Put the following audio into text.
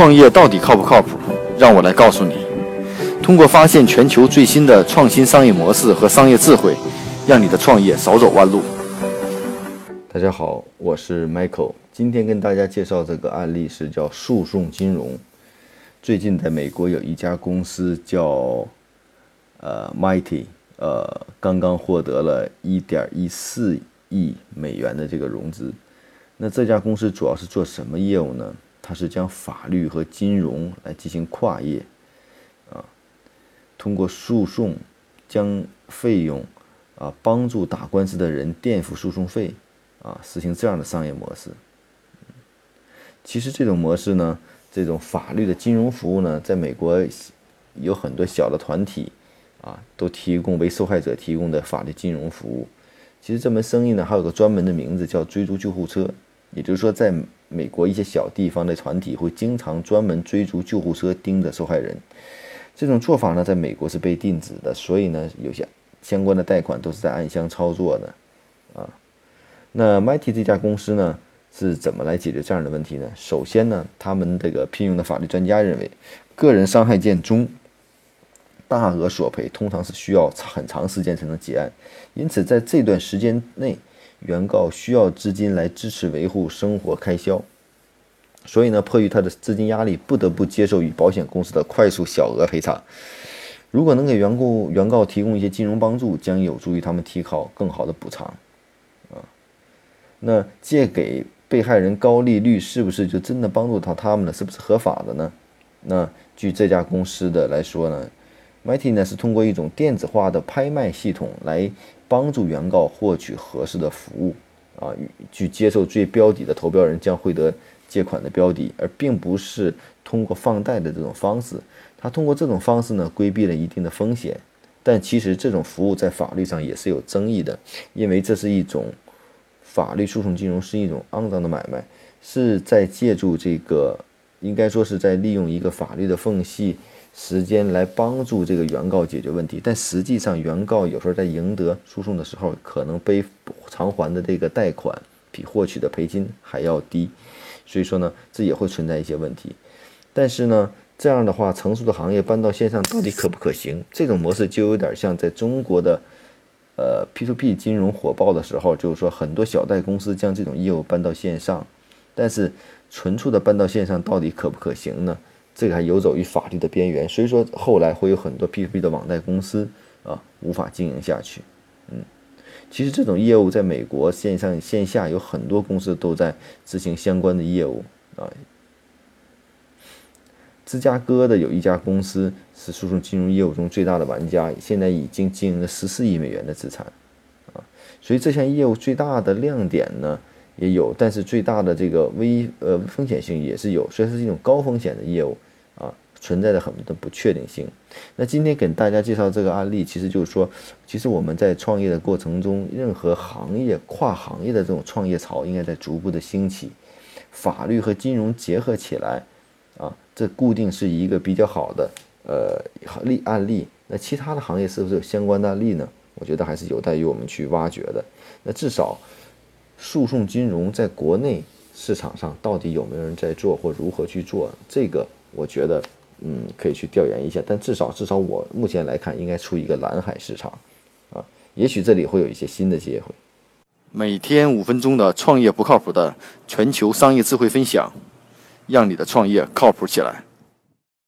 创业到底靠不靠谱？让我来告诉你。通过发现全球最新的创新商业模式和商业智慧，让你的创业少走弯路。大家好，我是 Michael，今天跟大家介绍这个案例是叫诉讼金融。最近在美国有一家公司叫呃 Mighty，呃，刚刚获得了一点一四亿美元的这个融资。那这家公司主要是做什么业务呢？它是将法律和金融来进行跨业，啊，通过诉讼将费用啊帮助打官司的人垫付诉讼费，啊，实行这样的商业模式。其实这种模式呢，这种法律的金融服务呢，在美国有很多小的团体啊，都提供为受害者提供的法律金融服务。其实这门生意呢，还有个专门的名字叫追逐救护车，也就是说在。美国一些小地方的团体会经常专门追逐救护车，盯着受害人。这种做法呢，在美国是被禁止的，所以呢，有些相关的贷款都是在暗箱操作的。啊，那 Mighty 这家公司呢，是怎么来解决这样的问题呢？首先呢，他们这个聘用的法律专家认为，个人伤害件中大额索赔通常是需要很长时间才能结案，因此在这段时间内。原告需要资金来支持维护生活开销，所以呢，迫于他的资金压力，不得不接受与保险公司的快速小额赔偿。如果能给原告原告提供一些金融帮助，将有助于他们提高更好的补偿。啊，那借给被害人高利率是不是就真的帮助到他们了？是不是合法的呢？那据这家公司的来说呢，Mighty 呢是通过一种电子化的拍卖系统来。帮助原告获取合适的服务，啊，去接受最标底的投标人将会得借款的标的，而并不是通过放贷的这种方式。他通过这种方式呢，规避了一定的风险。但其实这种服务在法律上也是有争议的，因为这是一种法律诉讼金融是一种肮脏的买卖，是在借助这个，应该说是在利用一个法律的缝隙。时间来帮助这个原告解决问题，但实际上原告有时候在赢得诉讼的时候，可能背偿还的这个贷款比获取的赔金还要低，所以说呢，这也会存在一些问题。但是呢，这样的话，成熟的行业搬到线上到底可不可行？这种模式就有点像在中国的呃 P2P 金融火爆的时候，就是说很多小贷公司将这种业务搬到线上，但是纯粹的搬到线上到底可不可行呢？这个还游走于法律的边缘，所以说后来会有很多 P2P 的网贷公司啊无法经营下去。嗯，其实这种业务在美国线上线下有很多公司都在执行相关的业务啊。芝加哥的有一家公司是诉讼金融业务中最大的玩家，现在已经经营了十四亿美元的资产啊。所以这项业务最大的亮点呢？也有，但是最大的这个危呃风险性也是有，虽然是一种高风险的业务啊，存在着很多的不确定性。那今天给大家介绍这个案例，其实就是说，其实我们在创业的过程中，任何行业跨行业的这种创业潮应该在逐步的兴起，法律和金融结合起来啊，这固定是一个比较好的呃例案例。那其他的行业是不是有相关的案例呢？我觉得还是有待于我们去挖掘的。那至少。诉讼金融在国内市场上到底有没有人在做，或如何去做？这个我觉得，嗯，可以去调研一下。但至少，至少我目前来看，应该出一个蓝海市场，啊，也许这里会有一些新的机会。每天五分钟的创业不靠谱的全球商业智慧分享，让你的创业靠谱起来。